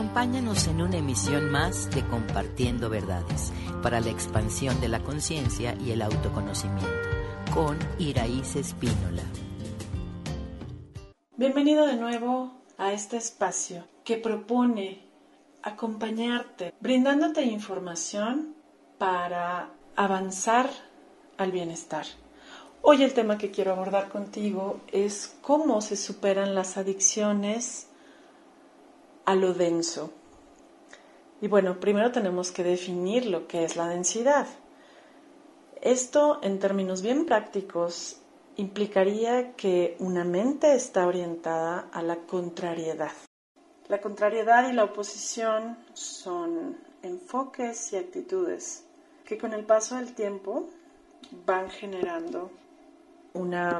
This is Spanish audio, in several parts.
Acompáñanos en una emisión más de Compartiendo Verdades para la expansión de la conciencia y el autoconocimiento con Iraíz Espínola. Bienvenido de nuevo a este espacio que propone acompañarte, brindándote información para avanzar al bienestar. Hoy el tema que quiero abordar contigo es cómo se superan las adicciones a lo denso. Y bueno, primero tenemos que definir lo que es la densidad. Esto, en términos bien prácticos, implicaría que una mente está orientada a la contrariedad. La contrariedad y la oposición son enfoques y actitudes que con el paso del tiempo van generando una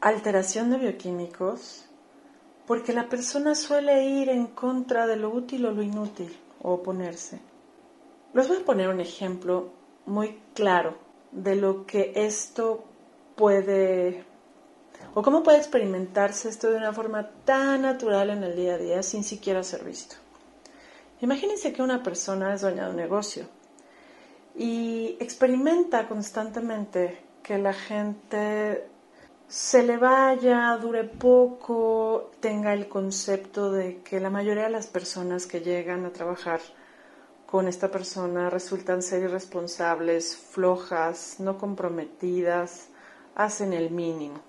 alteración de bioquímicos porque la persona suele ir en contra de lo útil o lo inútil o oponerse. Les voy a poner un ejemplo muy claro de lo que esto puede o cómo puede experimentarse esto de una forma tan natural en el día a día sin siquiera ser visto. Imagínense que una persona es dueña de un negocio y experimenta constantemente que la gente se le vaya, dure poco, tenga el concepto de que la mayoría de las personas que llegan a trabajar con esta persona resultan ser irresponsables, flojas, no comprometidas, hacen el mínimo.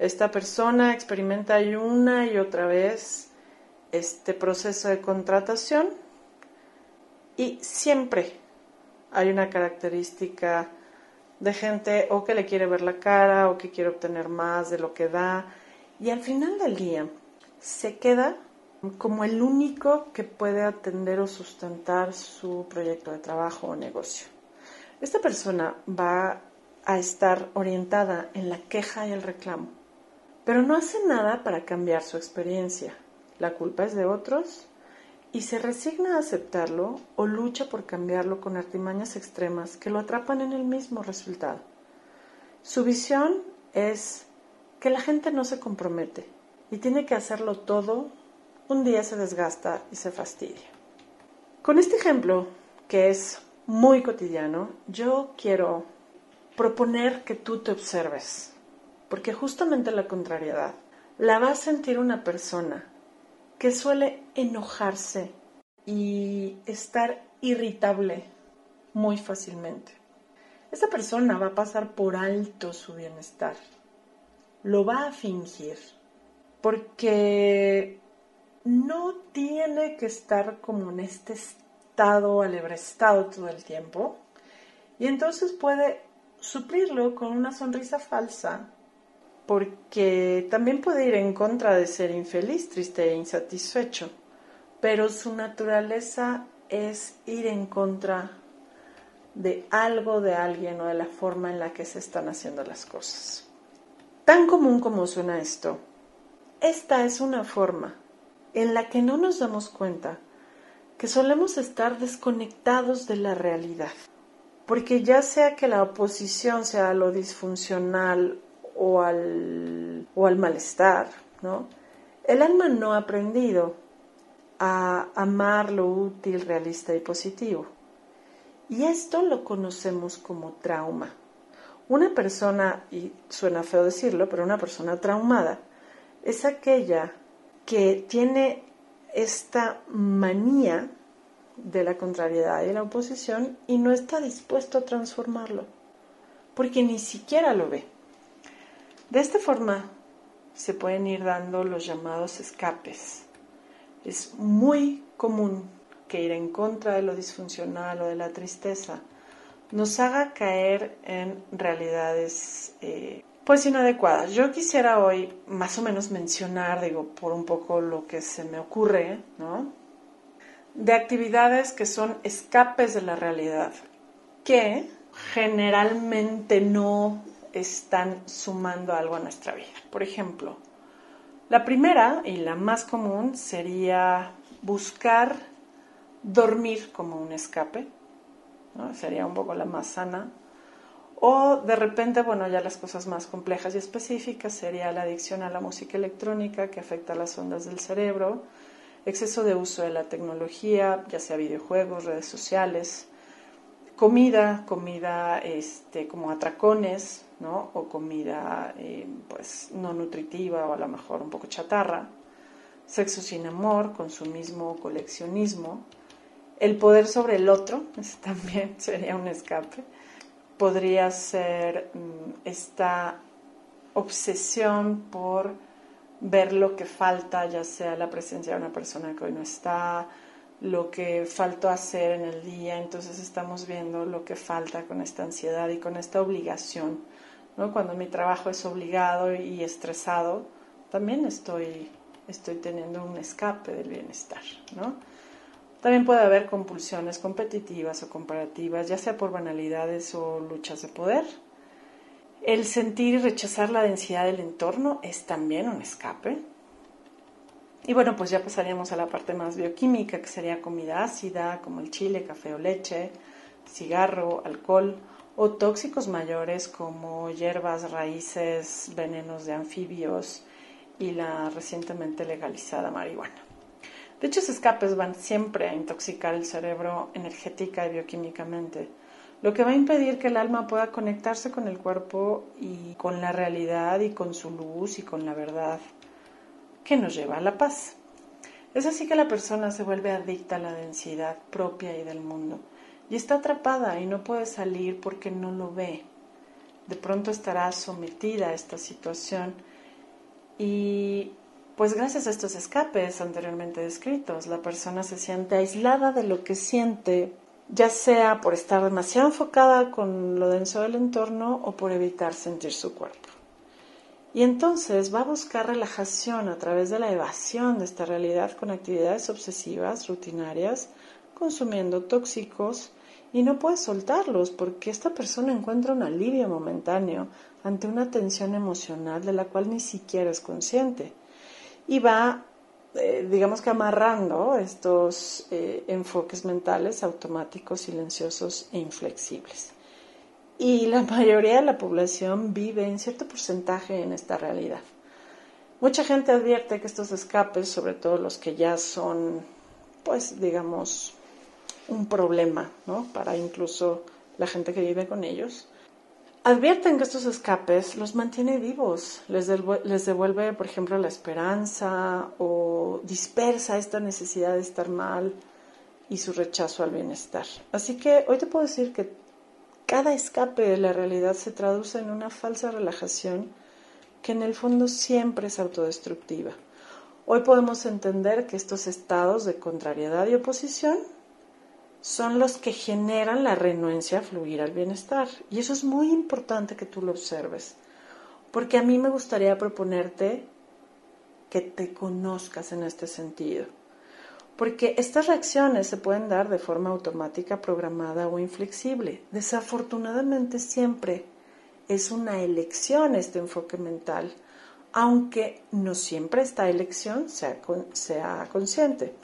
Esta persona experimenta una y otra vez este proceso de contratación y siempre hay una característica de gente o que le quiere ver la cara o que quiere obtener más de lo que da. Y al final del día se queda como el único que puede atender o sustentar su proyecto de trabajo o negocio. Esta persona va a estar orientada en la queja y el reclamo, pero no hace nada para cambiar su experiencia. La culpa es de otros y se resigna a aceptarlo o lucha por cambiarlo con artimañas extremas que lo atrapan en el mismo resultado. Su visión es que la gente no se compromete y tiene que hacerlo todo, un día se desgasta y se fastidia. Con este ejemplo, que es muy cotidiano, yo quiero proponer que tú te observes, porque justamente la contrariedad la va a sentir una persona que suele enojarse y estar irritable muy fácilmente. Esa persona va a pasar por alto su bienestar, lo va a fingir, porque no tiene que estar como en este estado alebrestado todo el tiempo, y entonces puede suplirlo con una sonrisa falsa porque también puede ir en contra de ser infeliz, triste e insatisfecho, pero su naturaleza es ir en contra de algo, de alguien o de la forma en la que se están haciendo las cosas. Tan común como suena esto, esta es una forma en la que no nos damos cuenta que solemos estar desconectados de la realidad. Porque ya sea que la oposición sea lo disfuncional o al, o al malestar, ¿no? El alma no ha aprendido a amar lo útil, realista y positivo. Y esto lo conocemos como trauma. Una persona, y suena feo decirlo, pero una persona traumada es aquella que tiene esta manía de la contrariedad y la oposición y no está dispuesto a transformarlo, porque ni siquiera lo ve. De esta forma se pueden ir dando los llamados escapes. Es muy común que ir en contra de lo disfuncional o de la tristeza nos haga caer en realidades eh, pues inadecuadas. Yo quisiera hoy más o menos mencionar, digo, por un poco lo que se me ocurre, ¿no? De actividades que son escapes de la realidad, que generalmente no están sumando algo a nuestra vida. Por ejemplo, la primera y la más común sería buscar dormir como un escape, sería un poco la más sana. O de repente, bueno, ya las cosas más complejas y específicas sería la adicción a la música electrónica que afecta las ondas del cerebro, exceso de uso de la tecnología, ya sea videojuegos, redes sociales, comida, comida este, como atracones, ¿no? O comida eh, pues no nutritiva o a lo mejor un poco chatarra, sexo sin amor, consumismo, coleccionismo, el poder sobre el otro, ese también sería un escape, podría ser mm, esta obsesión por ver lo que falta, ya sea la presencia de una persona que hoy no está, lo que faltó hacer en el día, entonces estamos viendo lo que falta con esta ansiedad y con esta obligación. Cuando mi trabajo es obligado y estresado, también estoy, estoy teniendo un escape del bienestar. También puede haber compulsiones competitivas o comparativas, ya sea por banalidades o luchas de poder. El sentir y rechazar la densidad del entorno es también un escape. Y bueno, pues ya pasaríamos a la parte más bioquímica, que sería comida ácida, como el chile, café o leche, cigarro, alcohol, o tóxicos mayores como hierbas, raíces, venenos de anfibios y la recientemente legalizada marihuana. Dichos escapes van siempre a intoxicar el cerebro energética y bioquímicamente, lo que va a impedir que el alma pueda conectarse con el cuerpo y con la realidad y con su luz y con la verdad que nos lleva a la paz. Es así que la persona se vuelve adicta a la densidad propia y del mundo y está atrapada y no puede salir porque no lo ve. De pronto estará sometida a esta situación y pues gracias a estos escapes anteriormente descritos, la persona se siente aislada de lo que siente, ya sea por estar demasiado enfocada con lo denso del entorno o por evitar sentir su cuerpo. Y entonces va a buscar relajación a través de la evasión de esta realidad con actividades obsesivas, rutinarias, consumiendo tóxicos y no puede soltarlos porque esta persona encuentra un alivio momentáneo ante una tensión emocional de la cual ni siquiera es consciente y va, eh, digamos que amarrando estos eh, enfoques mentales automáticos, silenciosos e inflexibles. Y la mayoría de la población vive en cierto porcentaje en esta realidad. Mucha gente advierte que estos escapes, sobre todo los que ya son, pues digamos, un problema, ¿no? Para incluso la gente que vive con ellos, advierten que estos escapes los mantiene vivos, les, devuelve, por ejemplo, la esperanza o dispersa esta necesidad de estar mal y su rechazo al bienestar. Así que hoy te puedo decir que cada escape de la realidad se traduce en una falsa relajación que en el fondo siempre es autodestructiva. Hoy podemos entender que estos estados de contrariedad y oposición son los que generan la renuencia a fluir al bienestar. Y eso es muy importante que tú lo observes, porque a mí me gustaría proponerte que te conozcas en este sentido. Porque estas reacciones se pueden dar de forma automática, programada o inflexible. Desafortunadamente siempre es una elección este enfoque mental, aunque no siempre esta elección sea, sea consciente.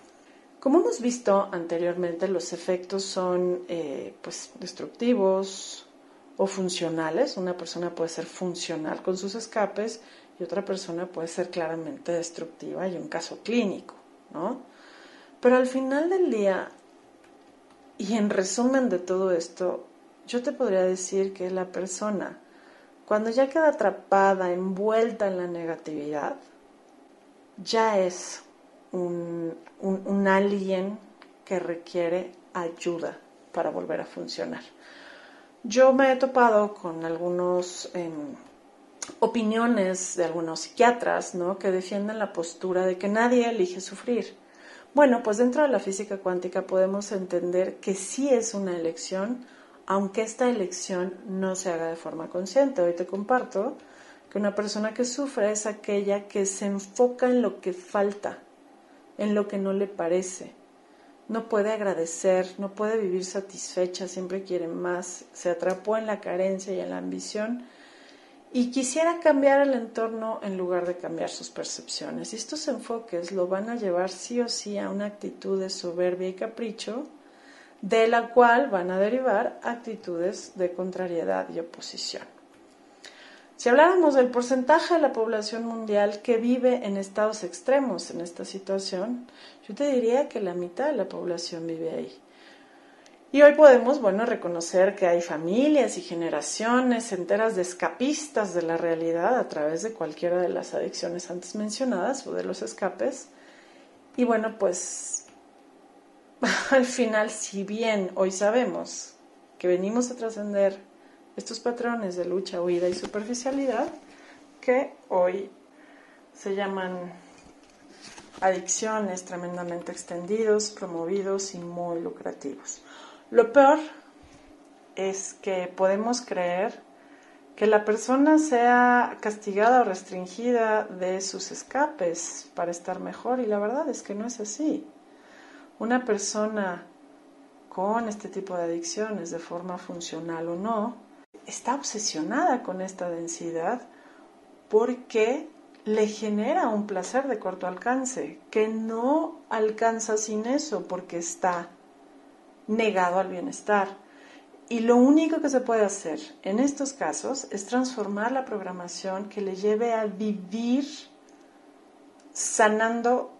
Como hemos visto anteriormente, los efectos son eh, pues, destructivos o funcionales. Una persona puede ser funcional con sus escapes y otra persona puede ser claramente destructiva y un caso clínico, ¿no? Pero al final del día, y en resumen de todo esto, yo te podría decir que la persona, cuando ya queda atrapada, envuelta en la negatividad, ya es un, alguien que requiere ayuda para volver a funcionar. Yo me he topado con algunas em, opiniones de algunos psiquiatras ¿no? que defienden la postura de que nadie elige sufrir. Bueno, pues dentro de la física cuántica podemos entender que sí es una elección, aunque esta elección no se haga de forma consciente. Hoy te comparto que una persona que sufre es aquella que se enfoca en lo que falta, en lo que no le parece. No puede agradecer, no puede vivir satisfecha, siempre quiere más, se atrapó en la carencia y en la ambición y quisiera cambiar el entorno en lugar de cambiar sus percepciones. Estos enfoques lo van a llevar sí o sí a una actitud de soberbia y capricho, de la cual van a derivar actitudes de contrariedad y oposición. Si habláramos del porcentaje de la población mundial que vive en estados extremos en esta situación, yo te diría que la mitad de la población vive ahí. Y hoy podemos, bueno, reconocer que hay familias y generaciones enteras de escapistas de la realidad a través de cualquiera de las adicciones antes mencionadas o de los escapes. Y bueno, pues al final, si bien hoy sabemos que venimos a trascender estos patrones de lucha, huida y superficialidad, que hoy se llaman adicciones tremendamente extendidos, promovidos y muy lucrativos. Lo peor es que podemos creer que la persona sea castigada o restringida de sus escapes para estar mejor y la verdad es que no es así. Una persona con este tipo de adicciones, de forma funcional o no, está obsesionada con esta densidad porque le genera un placer de corto alcance, que no alcanza sin eso porque está negado al bienestar. Y lo único que se puede hacer en estos casos es transformar la programación que le lleve a vivir sanando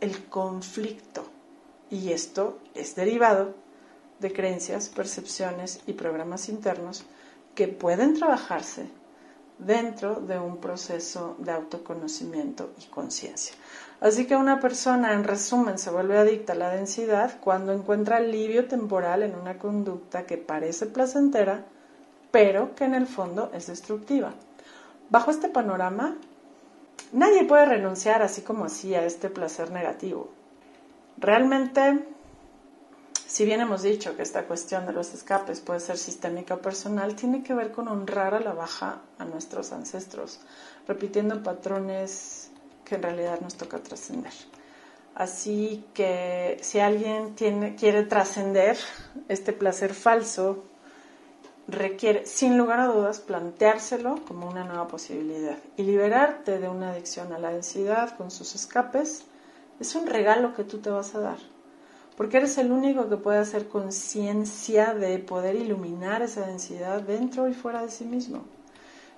el conflicto. Y esto es derivado de creencias, percepciones y programas internos que pueden trabajarse dentro de un proceso de autoconocimiento y conciencia. Así que una persona, en resumen, se vuelve adicta a la densidad cuando encuentra alivio temporal en una conducta que parece placentera, pero que en el fondo es destructiva. Bajo este panorama, nadie puede renunciar así como así a este placer negativo. Realmente si bien hemos dicho que esta cuestión de los escapes puede ser sistémica o personal, tiene que ver con honrar a la baja a nuestros ancestros, repitiendo patrones que en realidad nos toca trascender. Así que si alguien quiere trascender este placer falso, requiere, sin lugar a dudas, planteárselo como una nueva posibilidad. Y liberarte de una adicción a la densidad con sus escapes es un regalo que tú te vas a dar porque eres el único que puede hacer conciencia de poder iluminar esa densidad dentro y fuera de sí mismo.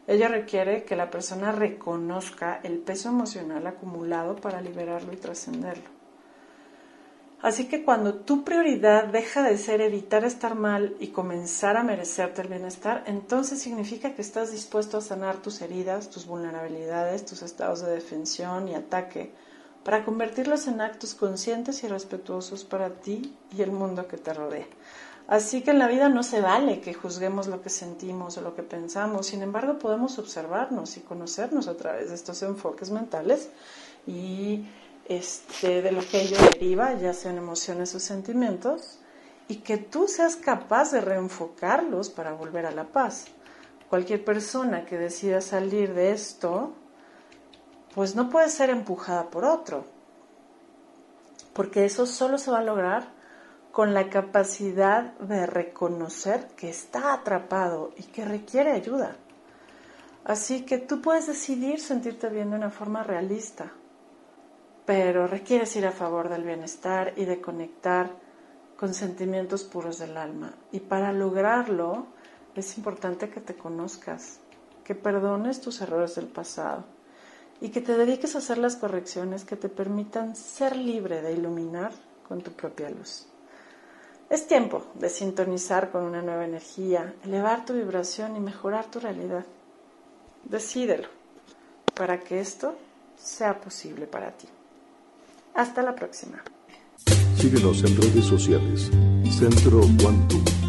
Ello requiere que la persona reconozca el peso emocional acumulado para liberarlo y trascenderlo. Así que cuando tu prioridad deja de ser evitar estar mal y comenzar a merecerte el bienestar, entonces significa que estás dispuesto a sanar tus heridas, tus vulnerabilidades, tus estados de defensión y ataque, para convertirlos en actos conscientes y respetuosos para ti y el mundo que te rodea. Así que en la vida no se vale que juzguemos lo que sentimos o lo que pensamos, sin embargo podemos observarnos y conocernos a través de estos enfoques mentales y este, de lo que ello deriva, ya sean emociones o sentimientos, y que tú seas capaz de reenfocarlos para volver a la paz. Cualquier persona que decida salir de esto pues no puede ser empujada por otro, porque eso solo se va a lograr con la capacidad de reconocer que está atrapado y que requiere ayuda. Así que tú puedes decidir sentirte bien de una forma realista, pero requieres ir a favor del bienestar y de conectar con sentimientos puros del alma. Y para lograrlo es importante que te conozcas, que perdones tus errores del pasado y que te dediques a hacer las correcciones que te permitan ser libre de iluminar con tu propia luz. Es tiempo de sintonizar con una nueva energía, elevar tu vibración y mejorar tu realidad. Decídelo para que esto sea posible para ti. Hasta la próxima. Síguenos en redes sociales. Centro Quantum.